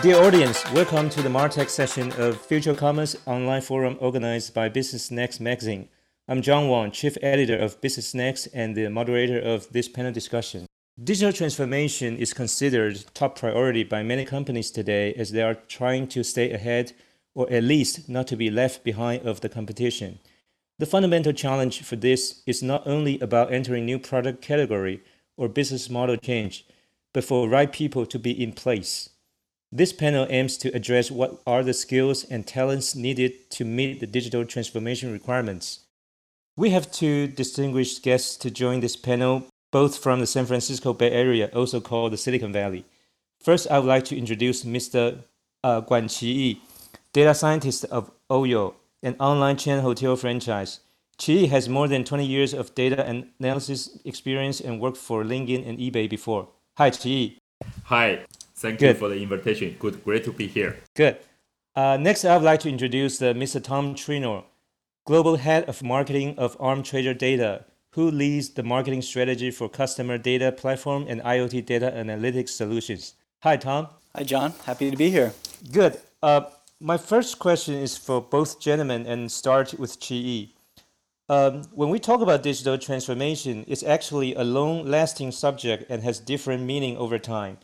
Dear audience, welcome to the Martech session of Future Commerce online forum organized by Business Next magazine. I'm John Wang, chief editor of Business Next and the moderator of this panel discussion. Digital transformation is considered top priority by many companies today as they are trying to stay ahead or at least not to be left behind of the competition. The fundamental challenge for this is not only about entering new product category or business model change, but for right people to be in place. This panel aims to address what are the skills and talents needed to meet the digital transformation requirements. We have two distinguished guests to join this panel, both from the San Francisco Bay Area, also called the Silicon Valley. First, I would like to introduce Mr. Uh, Guan Qiyi, data scientist of Oyo, an online chain hotel franchise. Qiyi has more than 20 years of data analysis experience and worked for LinkedIn and eBay before. Hi, Qiyi. Hi. Thank Good. you for the invitation. Good, great to be here. Good. Uh, next, I would like to introduce uh, Mr. Tom Treanor, Global Head of Marketing of Arm Treasure Data, who leads the marketing strategy for customer data platform and IoT data analytics solutions. Hi, Tom. Hi, John. Happy to be here. Good. Uh, my first question is for both gentlemen and start with Qiyi. Um, when we talk about digital transformation, it's actually a long lasting subject and has different meaning over time.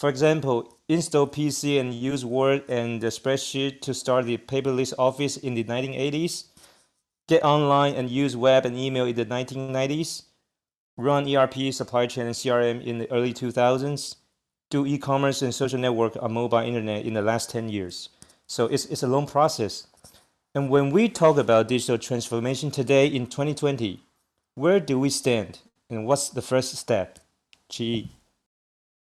For example, install PC and use Word and the spreadsheet to start the paperless office in the 1980s, get online and use web and email in the 1990s, run ERP, supply chain, and CRM in the early 2000s, do e-commerce and social network on mobile internet in the last 10 years. So it's, it's a long process. And when we talk about digital transformation today in 2020, where do we stand and what's the first step? Qiyi.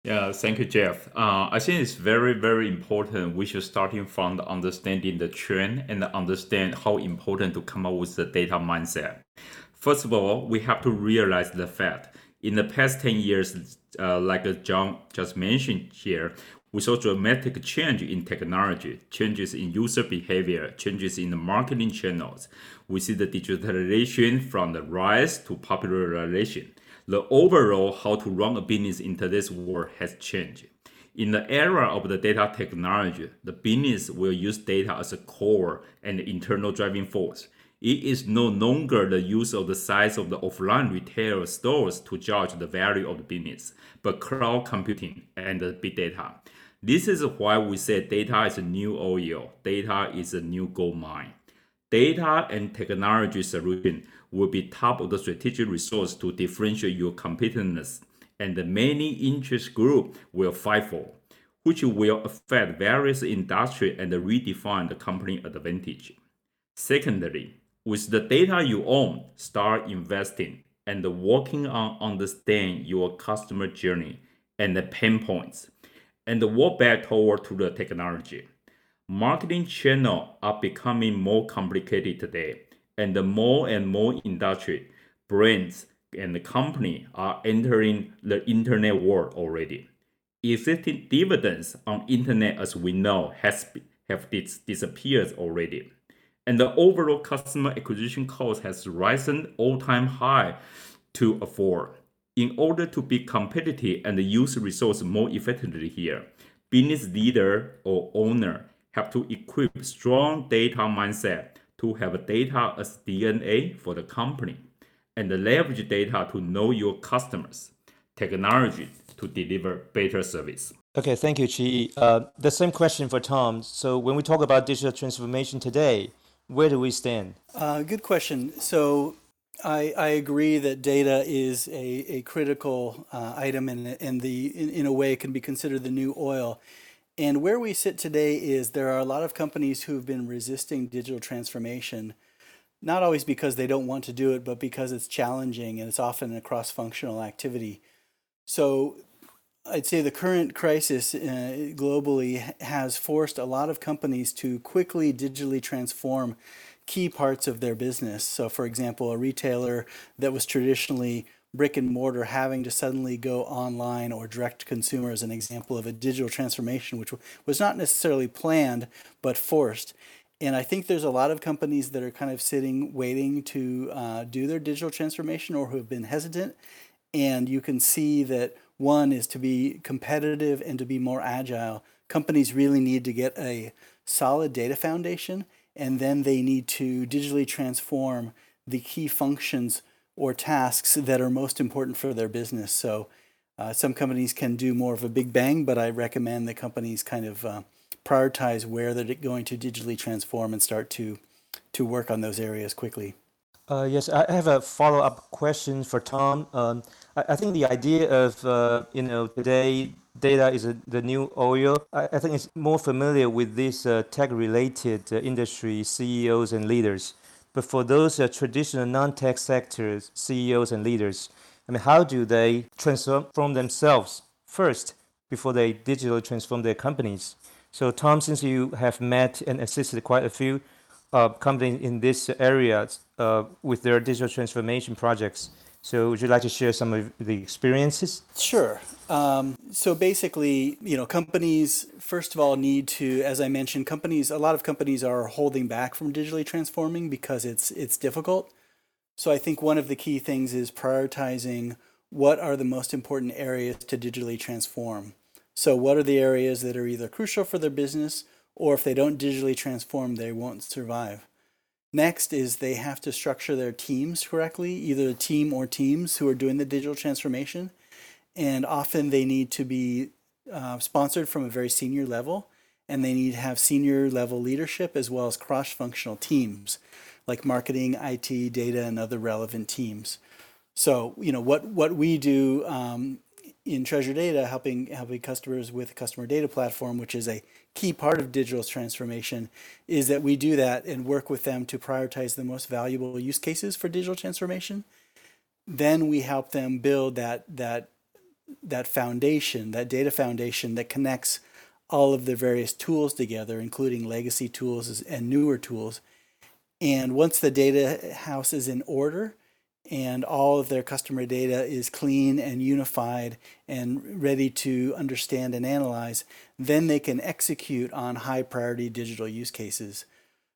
Yeah, thank you, Jeff. Uh, I think it's very, very important. We should starting from understanding the trend and understand how important to come up with the data mindset. First of all, we have to realize the fact in the past 10 years, uh, like John just mentioned here, we saw dramatic change in technology, changes in user behavior, changes in the marketing channels. We see the digitalization from the rise to popularization the overall how to run a business in today's world has changed. In the era of the data technology, the business will use data as a core and internal driving force. It is no longer the use of the size of the offline retail stores to judge the value of the business, but cloud computing and big data. This is why we say data is a new oil, data is a new gold mine. Data and technology solution will be top of the strategic resource to differentiate your competitiveness, and many interest groups will fight for, which will affect various industry and redefine the company advantage. Secondly, with the data you own, start investing and working on understand your customer journey and the pain points, and work back toward to the technology. Marketing channels are becoming more complicated today and the more and more industry, brands, and company are entering the internet world already. Existing dividends on internet, as we know, has have dis- disappeared already, and the overall customer acquisition cost has risen all-time high to afford. In order to be competitive and use resource more effectively here, business leader or owner have to equip strong data mindset to have data as DNA for the company and leverage data to know your customers, technology to deliver better service. Okay, thank you, Chi. Uh, the same question for Tom. So, when we talk about digital transformation today, where do we stand? Uh, good question. So, I, I agree that data is a, a critical uh, item and, and the in, in a way can be considered the new oil. And where we sit today is there are a lot of companies who've been resisting digital transformation, not always because they don't want to do it, but because it's challenging and it's often a cross functional activity. So I'd say the current crisis uh, globally has forced a lot of companies to quickly digitally transform key parts of their business. So, for example, a retailer that was traditionally brick and mortar having to suddenly go online or direct to consumer as an example of a digital transformation, which was not necessarily planned but forced. And I think there's a lot of companies that are kind of sitting waiting to uh, do their digital transformation or who have been hesitant. And you can see that one is to be competitive and to be more agile companies really need to get a solid data foundation and then they need to digitally transform the key functions or tasks that are most important for their business. So uh, some companies can do more of a big bang, but I recommend that companies kind of uh, prioritize where they're going to digitally transform and start to to work on those areas quickly. Uh, yes, I have a follow-up question for Tom. Um, I, I think the idea of uh, you know today data is a, the new oil. I, I think it's more familiar with these uh, tech-related uh, industry CEOs and leaders. But for those uh, traditional non-tech sectors CEOs and leaders, I mean, how do they transform themselves first before they digitally transform their companies? So, Tom, since you have met and assisted quite a few uh, companies in this area uh, with their digital transformation projects, so would you like to share some of the experiences? Sure. Um, so basically, you know, companies first of all need to, as I mentioned, companies. A lot of companies are holding back from digitally transforming because it's it's difficult. So I think one of the key things is prioritizing what are the most important areas to digitally transform. So what are the areas that are either crucial for their business or if they don't digitally transform, they won't survive. Next is they have to structure their teams correctly, either a team or teams who are doing the digital transformation. And often they need to be uh, sponsored from a very senior level, and they need to have senior level leadership as well as cross functional teams like marketing, IT, data, and other relevant teams. So, you know, what, what we do um, in Treasure Data, helping helping customers with customer data platform, which is a key part of digital transformation, is that we do that and work with them to prioritize the most valuable use cases for digital transformation. Then we help them build that that that foundation, that data foundation that connects all of the various tools together, including legacy tools and newer tools. And once the data house is in order, and all of their customer data is clean and unified and ready to understand and analyze, then they can execute on high priority digital use cases.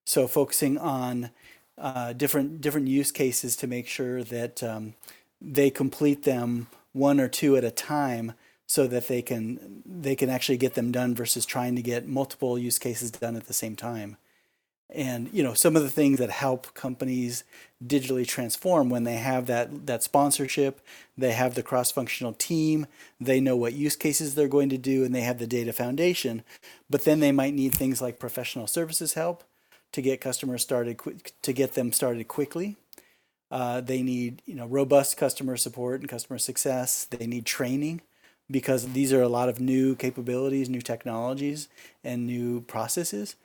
So focusing on uh, different different use cases to make sure that um, they complete them one or two at a time so that they can they can actually get them done versus trying to get multiple use cases done at the same time and you know some of the things that help companies digitally transform when they have that that sponsorship they have the cross functional team they know what use cases they're going to do and they have the data foundation. But then they might need things like professional services help to get customers started to get them started quickly. Uh, they need you know robust customer support and customer success. They need training because these are a lot of new capabilities new technologies and new processes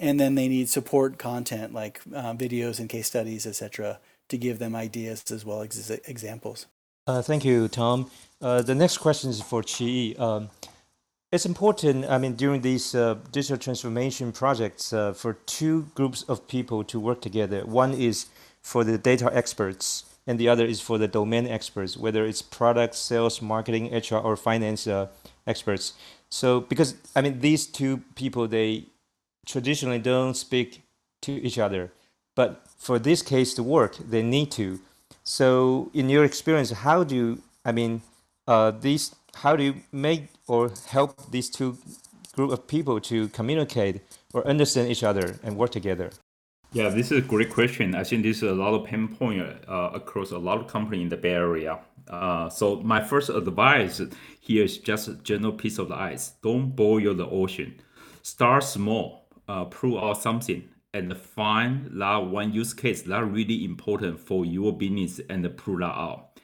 and then they need support content like uh, videos and case studies, etc., to give them ideas as well as examples. Uh, thank you, Tom. Uh, the next question is for Chi. Um, it's important, I mean, during these uh, digital transformation projects, uh, for two groups of people to work together. One is for the data experts, and the other is for the domain experts, whether it's product, sales, marketing, HR, or finance uh, experts. So, because I mean, these two people they traditionally don't speak to each other. But for this case to work, they need to. So, in your experience, how do you, I mean, uh, these, how do you make or help these two group of people to communicate or understand each other and work together? Yeah, this is a great question. I think this is a lot of pain point uh, across a lot of company in the Bay Area. Uh, so my first advice here is just a general piece of the ice. Don't boil the ocean. Start small uh, prove out something and find that one use case that really important for your business and prove that out.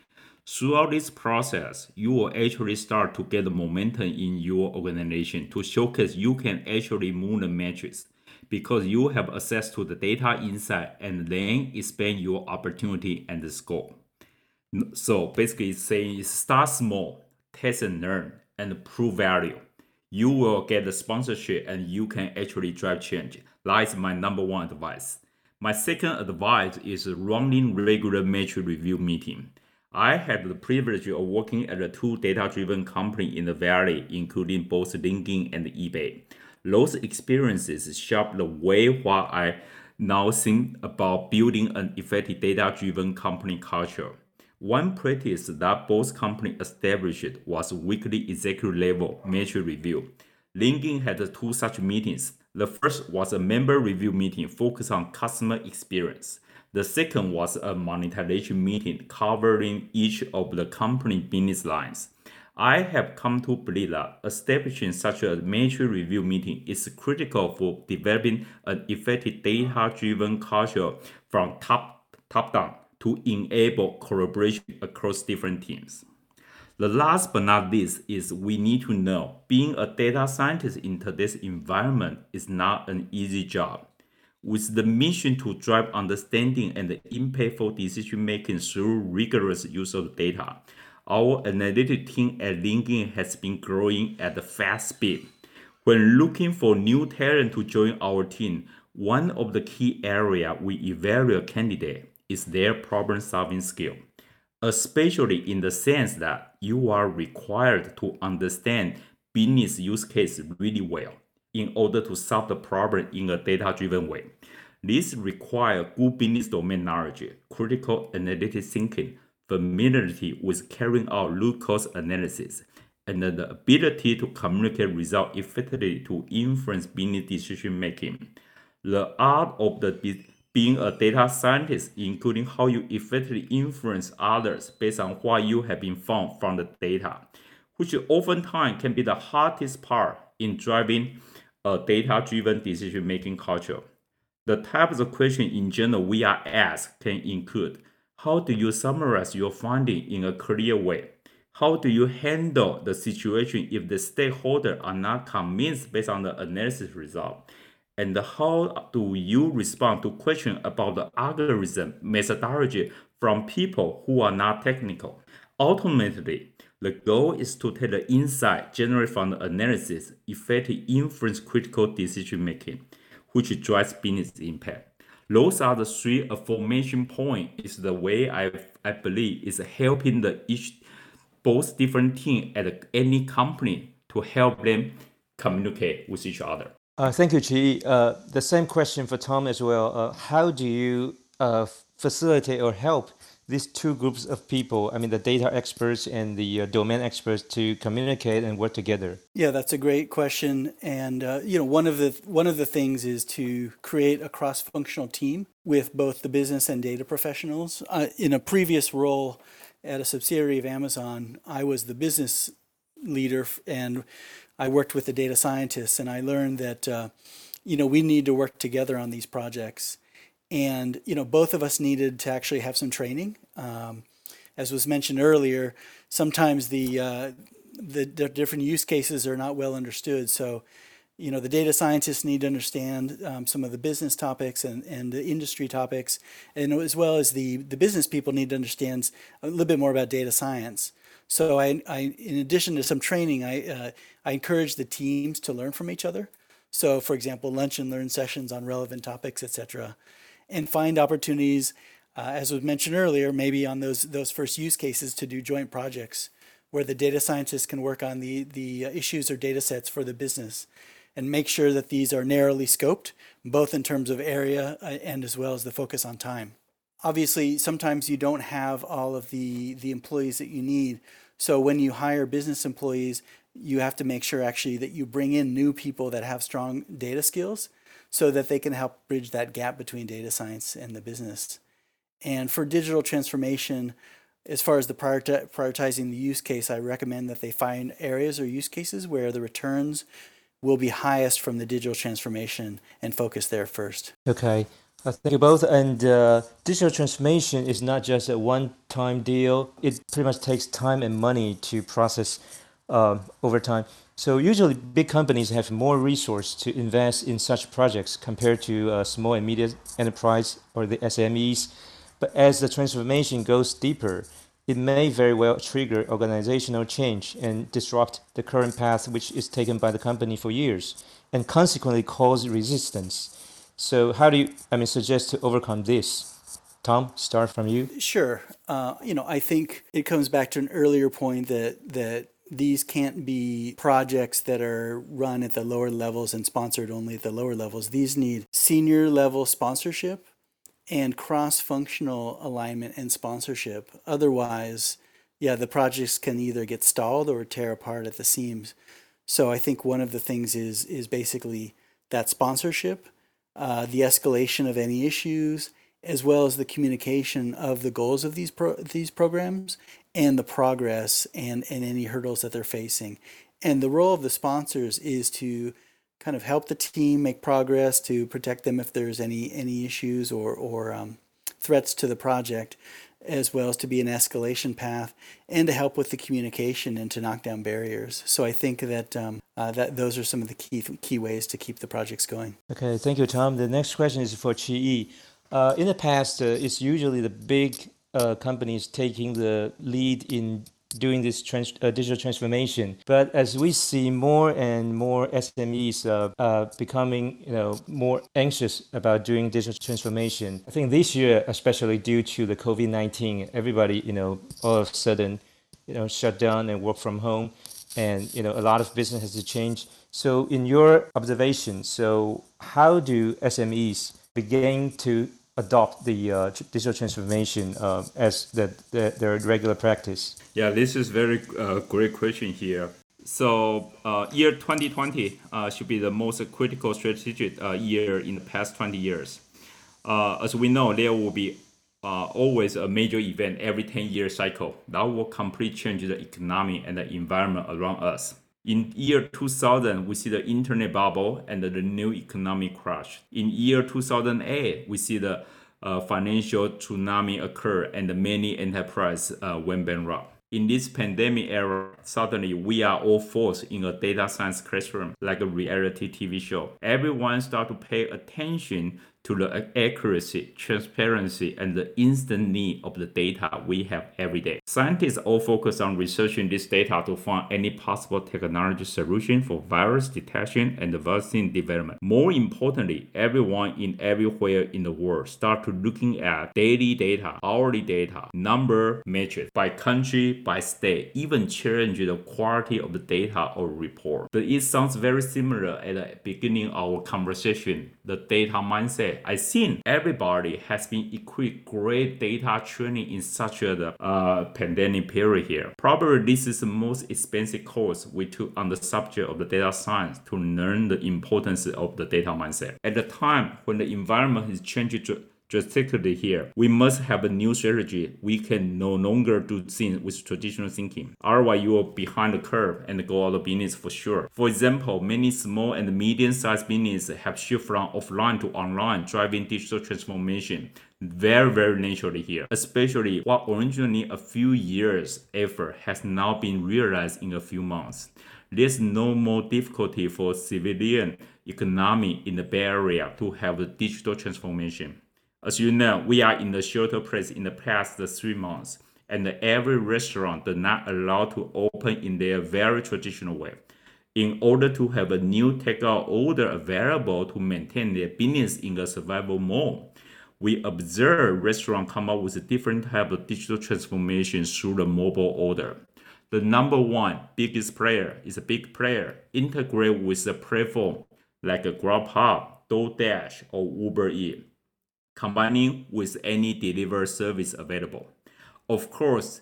Throughout this process, you will actually start to get momentum in your organization to showcase you can actually move the metrics because you have access to the data inside and then expand your opportunity and the scope. So basically it's saying start small, test and learn, and prove value you will get the sponsorship and you can actually drive change. That is my number one advice. My second advice is running regular metric review meeting. I had the privilege of working at a two data-driven company in the Valley, including both LinkedIn and eBay. Those experiences shaped the way what I now think about building an effective data-driven company culture. One practice that both companies established was weekly executive level metric review. LinkedIn had two such meetings. The first was a member review meeting focused on customer experience. The second was a monetization meeting covering each of the company business lines. I have come to believe that establishing such a major review meeting is critical for developing an effective data-driven culture from top, top down to enable collaboration across different teams. The last but not least is we need to know being a data scientist in today's environment is not an easy job. With the mission to drive understanding and impactful decision making through rigorous use of data, our analytic team at LinkedIn has been growing at a fast speed. When looking for new talent to join our team, one of the key areas we evaluate candidate is their problem solving skill especially in the sense that you are required to understand business use case really well in order to solve the problem in a data-driven way. This requires good business domain knowledge, critical analytic thinking, familiarity with carrying out root cause analysis, and the ability to communicate results effectively to influence business decision making. The art of the being a data scientist, including how you effectively influence others based on what you have been found from the data, which oftentimes can be the hardest part in driving a data-driven decision-making culture. The types of questions in general we are asked can include how do you summarize your finding in a clear way? How do you handle the situation if the stakeholders are not convinced based on the analysis result? And how do you respond to questions about the algorithm methodology from people who are not technical? Ultimately, the goal is to take the insight generated from the analysis effectively influence critical decision making, which drives business impact. Those are the three formation points. Is the way I I believe is helping the each both different team at any company to help them communicate with each other. Uh, thank you, Chi. Uh, the same question for Tom as well. Uh, how do you facilitate or help these two groups of people, I mean, the data experts and the domain experts, to communicate and work together? Yeah, that's a great question. And you know, one of the one of the things is to create a cross-functional team with both the business and data professionals. in a previous role at a subsidiary of Amazon, I was the business leader and I worked with the data scientists and I learned that, uh, you know, we need to work together on these projects. And, you know, both of us needed to actually have some training. Um, as was mentioned earlier, sometimes the, uh, the, different use cases are not well understood. So, you know, the data scientists need to understand um, some of the business topics and, and the industry topics, and as well as the, the business people need to understand a little bit more about data science. So I, I in addition to some training, I, uh, I encourage the teams to learn from each other. So for example, lunch and learn sessions on relevant topics, etc., and find opportunities, uh, as was mentioned earlier, maybe on those those first use cases to do joint projects where the data scientists can work on the the issues or data sets for the business and make sure that these are narrowly scoped, both in terms of area uh, and as well as the focus on time obviously sometimes you don't have all of the the employees that you need. So when you hire business employees you have to make sure actually that you bring in new people that have strong data skills so that they can help bridge that gap between data science and the business. And for digital transformation as far as the prioritizing the use case i recommend that they find areas or use cases where the returns will be highest from the digital transformation and focus there first. Okay thank you both. And uh, digital transformation is not just a one-time deal. It pretty much takes time and money to process uh, over time. So usually, big companies have more resource to invest in such projects compared to uh, small and medium enterprise or the SMEs. But as the transformation goes deeper, it may very well trigger organizational change and disrupt the current path which is taken by the company for years, and consequently cause resistance. So how do you, I mean, suggest to overcome this? Tom, start from you. Sure. Uh, you know, I think it comes back to an earlier point that that these can't be projects that are run at the lower levels and sponsored only at the lower levels. These need senior level sponsorship and cross functional alignment and sponsorship. Otherwise, yeah, the projects can either get stalled or tear apart at the seams. So I think one of the things is is basically that sponsorship, uh, the escalation of any issues, as well as the communication of the goals of these pro- these programs and the progress and and any hurdles that they're facing. And the role of the sponsors is to kind of help the team make progress, to protect them if there's any any issues or or um, threats to the project, as well as to be an escalation path and to help with the communication and to knock down barriers. So I think that um, uh, that those are some of the key key ways to keep the projects going. Okay, thank you, Tom. The next question is for Chi Yi. Uh, in the past, uh, it's usually the big uh, companies taking the lead in doing this trans- uh, digital transformation. But as we see more and more SMEs uh, uh, becoming, you know, more anxious about doing digital transformation, I think this year, especially due to the COVID nineteen, everybody, you know, all of a sudden, you know, shut down and work from home, and you know, a lot of business has to change. So, in your observation, so how do SMEs begin to adopt the uh, digital transformation uh, as the, the, their regular practice? Yeah, this is very uh, great question here. So, uh, year 2020 uh, should be the most critical strategic uh, year in the past 20 years. As we know, there will be always a major event every 10 year cycle that will completely change the economy and the environment around us. In year 2000, we see the internet bubble and the new economic crash. In year 2008, we see the uh, financial tsunami occur and many enterprises uh, went bankrupt. In this pandemic era, suddenly we are all forced in a data science classroom like a reality TV show. Everyone start to pay attention to the accuracy, transparency, and the instant need of the data we have every day. Scientists all focus on researching this data to find any possible technology solution for virus detection and vaccine development. More importantly, everyone in everywhere in the world start to looking at daily data, hourly data, number metrics by country, by state, even change the quality of the data or report. But it sounds very similar at the beginning of our conversation, the data mindset I think everybody has been equipped great data training in such a uh, pandemic period here. Probably this is the most expensive course we took on the subject of the data science to learn the importance of the data mindset. At the time when the environment is changing drastically here. We must have a new strategy. We can no longer do things with traditional thinking. Otherwise, you are behind the curve and go out of business for sure. For example, many small and medium-sized businesses have shifted from offline to online, driving digital transformation very very naturally here especially what originally a few years effort has now been realized in a few months there's no more difficulty for civilian economy in the bay area to have a digital transformation as you know, we are in the shelter place in the past three months, and every restaurant does not allow to open in their very traditional way. In order to have a new takeout order available to maintain their business in a survival mode, we observe restaurants come up with a different type of digital transformation through the mobile order. The number one biggest player is a big player integrate with a platform like a Grubhub, DoorDash, or Uber Eats combining with any delivery service available. Of course,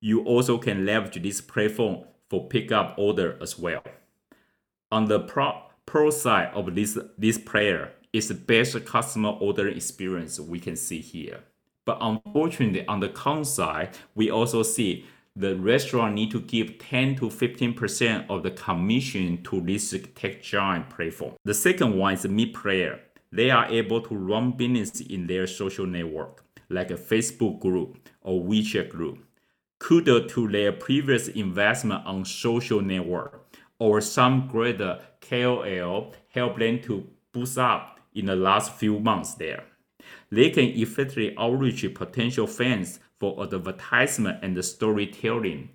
you also can leverage this platform for pickup order as well. On the pro, pro side of this, this player is the best customer ordering experience we can see here. But unfortunately, on the con side, we also see the restaurant need to give 10 to 15% of the commission to this tech giant platform. The second one is the player they are able to run business in their social network, like a Facebook group or WeChat group. Kudos to their previous investment on social network, or some greater KOL help them to boost up in the last few months there. They can effectively outreach potential fans for advertisement and storytelling.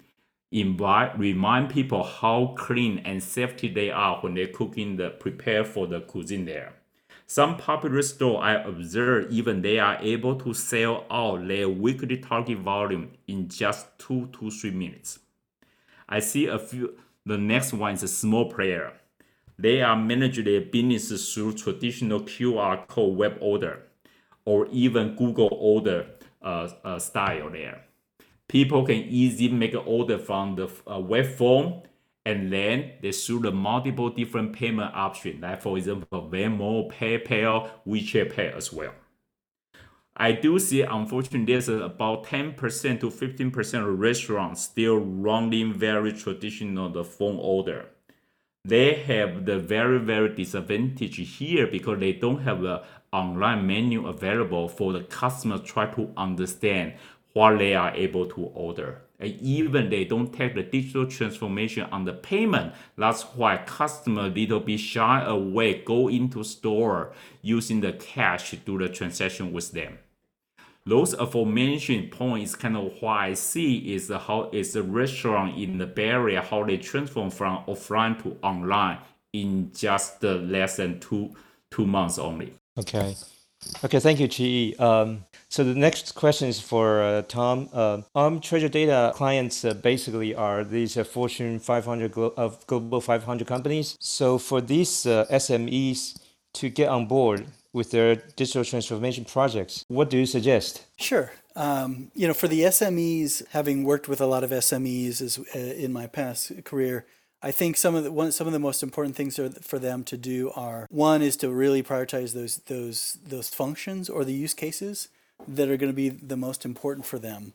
Invite, remind people how clean and safety they are when they're cooking the prepare for the cuisine there. Some popular store I observe even they are able to sell out their weekly target volume in just two to three minutes. I see a few. The next one is a small player. They are managing their business through traditional QR code web order or even Google order uh, uh, style there. People can easily make an order from the uh, web form and then they through the multiple different payment options, like for example, Venmo, PayPal, WeChat Pay as well. I do see, unfortunately, there's about 10% to 15% of restaurants still running very traditional the phone order. They have the very, very disadvantage here because they don't have the online menu available for the customer try to understand what they are able to order. Even they don't take the digital transformation on the payment. That's why customer little bit shy away, go into store using the cash to do the transaction with them those aforementioned points kind of what I see is how is the restaurant in the Bay Area how they transform from offline to online in just less than two two months only. Okay. Okay, thank you, Chi. Um, so the next question is for uh, Tom. Uh, ARM Treasure Data clients uh, basically are these uh, Fortune 500 glo- of global 500 companies. So for these uh, SMEs to get on board, with their digital transformation projects. What do you suggest? Sure. Um, you know, for the SMEs, having worked with a lot of SMEs uh, in my past career, I think some of the one, some of the most important things are for them to do are one is to really prioritize those those those functions or the use cases that are going to be the most important for them.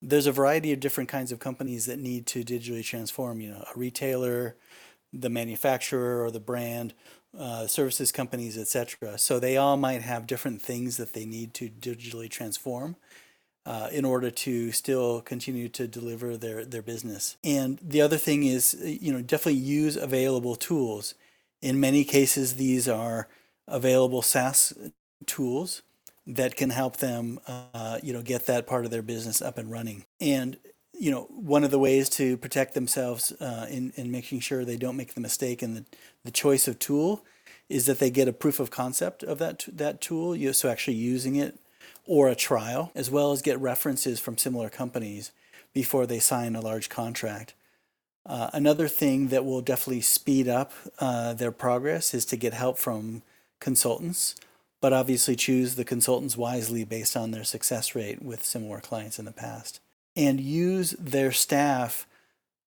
There's a variety of different kinds of companies that need to digitally transform. You know, a retailer, the manufacturer or the brand, uh, services companies, etc. So they all might have different things that they need to digitally transform uh, in order to still continue to deliver their their business. And the other thing is, you know, definitely use available tools. In many cases, these are available SaaS tools that can help them, uh, you know, get that part of their business up and running. And you know, one of the ways to protect themselves uh, in, in making sure they don't make the mistake in the, the choice of tool is that they get a proof of concept of that, that tool, you, so actually using it, or a trial, as well as get references from similar companies before they sign a large contract. Uh, another thing that will definitely speed up uh, their progress is to get help from consultants, but obviously choose the consultants wisely based on their success rate with similar clients in the past and use their staff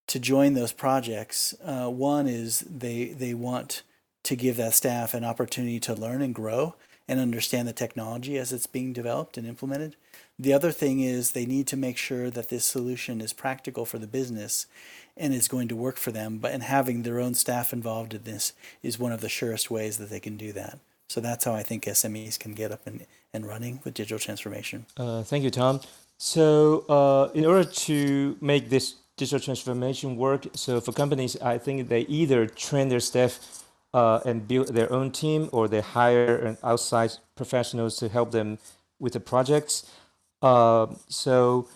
to join those projects. Uh, one is they they want to give that staff an opportunity to learn and grow and understand the technology as it's being developed and implemented. The other thing is they need to make sure that this solution is practical for the business and is going to work for them. But and having their own staff involved in this is one of the surest ways that they can do that. So that's how I think SMEs can get up and, and running with digital transformation. Uh, thank you, Tom. So, uh, in order to make this digital transformation work, so for companies, I think they either train their staff uh, and build their own team, or they hire outside professionals to help them with the projects. Uh, so,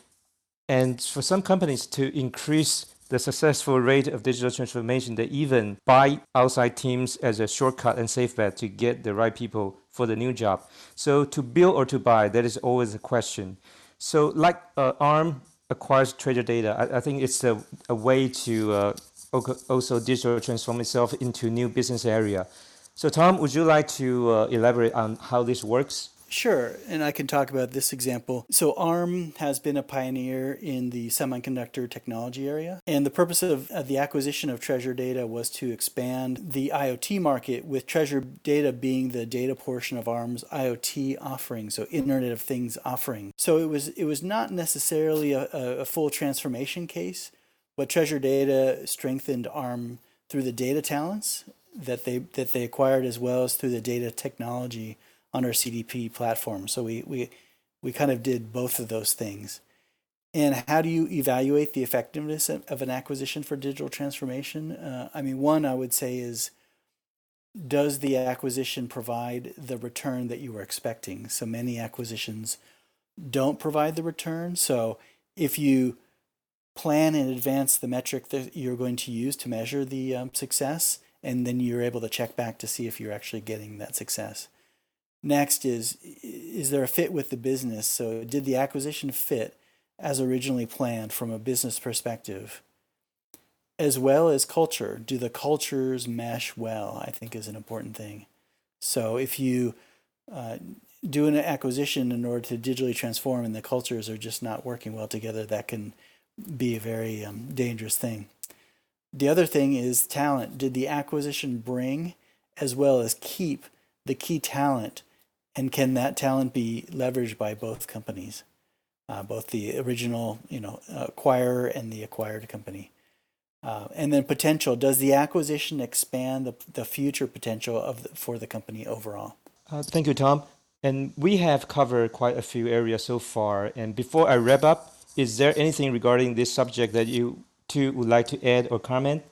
and for some companies to increase the successful rate of digital transformation, they even buy outside teams as a shortcut and safe bet to get the right people for the new job. So, to build or to buy, that is always a question. So like uh, ARM acquires Treasure Data, I, I think it's a, a way to uh, also digital transform itself into new business area. So Tom, would you like to uh, elaborate on how this works? Sure, and I can talk about this example. So, ARM has been a pioneer in the semiconductor technology area, and the purpose of, of, the acquisition of Treasure Data was to expand the IoT market, with Treasure Data being the data portion of ARM's IoT offering, so Internet of Things offering. So, it was it was not necessarily a, a full transformation case, but Treasure Data strengthened ARM through the data talents that they that they acquired, as well as through the data technology on our CDP platform. So we we we kind of did both of those things. And how do you evaluate the effectiveness of an acquisition for digital transformation? Uh, I mean, one I would say is does the acquisition provide the return that you were expecting? So many acquisitions don't provide the return. So if you plan in advance the metric that you're going to use to measure the um, success, and then you're able to check back to see if you're actually getting that success. Next is is there a fit with the business? So did the acquisition fit as originally planned from a business perspective? As well as culture. Do the cultures mesh well? I think is an important thing. So if you uh, do an acquisition in order to digitally transform and the cultures are just not working well together, that can be a very um, dangerous thing. The other thing is talent. Did the acquisition bring as well as keep the key talent? And can that talent be leveraged by both companies, uh, both the original, you know, acquirer and the acquired company? Uh, and then potential. Does the acquisition expand the, the future potential of the, for the company overall? Uh, thank you, Tom. And we have covered quite a few areas so far. And before I wrap up, is there anything regarding this subject that you two would like to add or comment?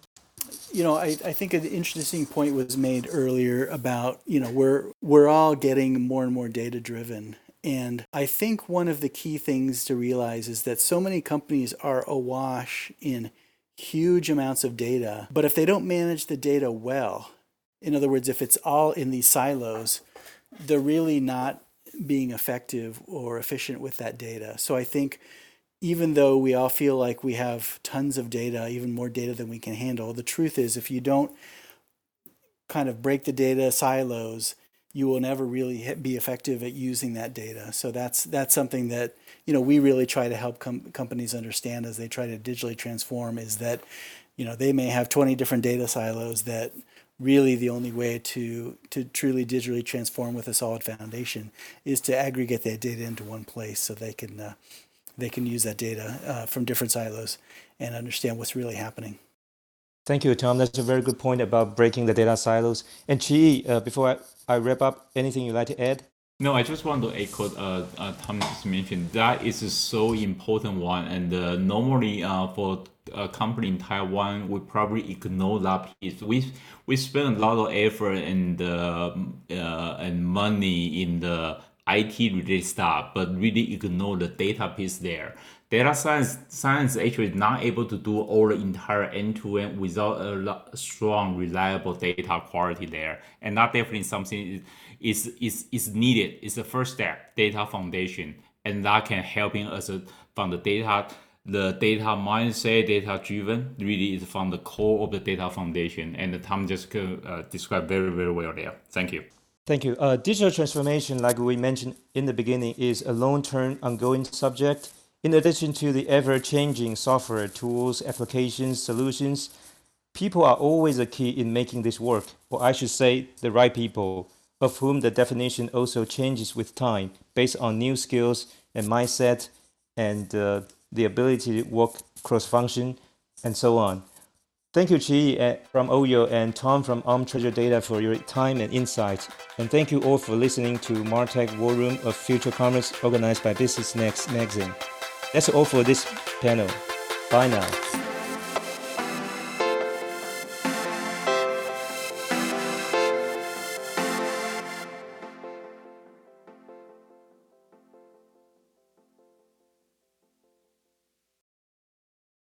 You know, I, I think an interesting point was made earlier about, you know, we're we're all getting more and more data driven. And I think one of the key things to realize is that so many companies are awash in huge amounts of data, but if they don't manage the data well, in other words, if it's all in these silos, they're really not being effective or efficient with that data. So I think even though we all feel like we have tons of data, even more data than we can handle, the truth is if you don't kind of break the data silos, you will never really be effective at using that data. So that's that's something that you know we really try to help com- companies understand as they try to digitally transform is that you know they may have 20 different data silos that really the only way to to truly digitally transform with a solid foundation is to aggregate that data into one place so they can uh, they can use that data uh, from different silos and understand what's really happening. Thank you, Tom. That's a very good point about breaking the data silos. And Chi, uh, before I, I wrap up, anything you'd like to add? No, I just want to echo uh, uh, Tom just mentioned that is a so important one, and uh, normally uh, for a company in Taiwan, we probably ignore that piece. We we spend a lot of effort and uh, uh, and money in the IT related stuff, but really ignore the data piece there. Data science science actually is not able to do all the entire end to end without a strong, reliable data quality there, and that definitely something is is is needed. It's the first step, data foundation, and that can helping us from the data the data mindset, data driven, really is from the core of the data foundation. And Tom just uh, described very, very well there. Thank you. Thank you. Uh, digital transformation, like we mentioned in the beginning, is a long term ongoing subject. In addition to the ever changing software, tools, applications, solutions, people are always a key in making this work, or I should say, the right people, of whom the definition also changes with time based on new skills and mindset and uh, the ability to work cross function and so on. Thank you, Chi uh, from OYO and Tom from Arm Treasure Data for your time and insight. And thank you all for listening to Martech War Room of Future Commerce organized by Business Next magazine. That's all for this panel. Bye now.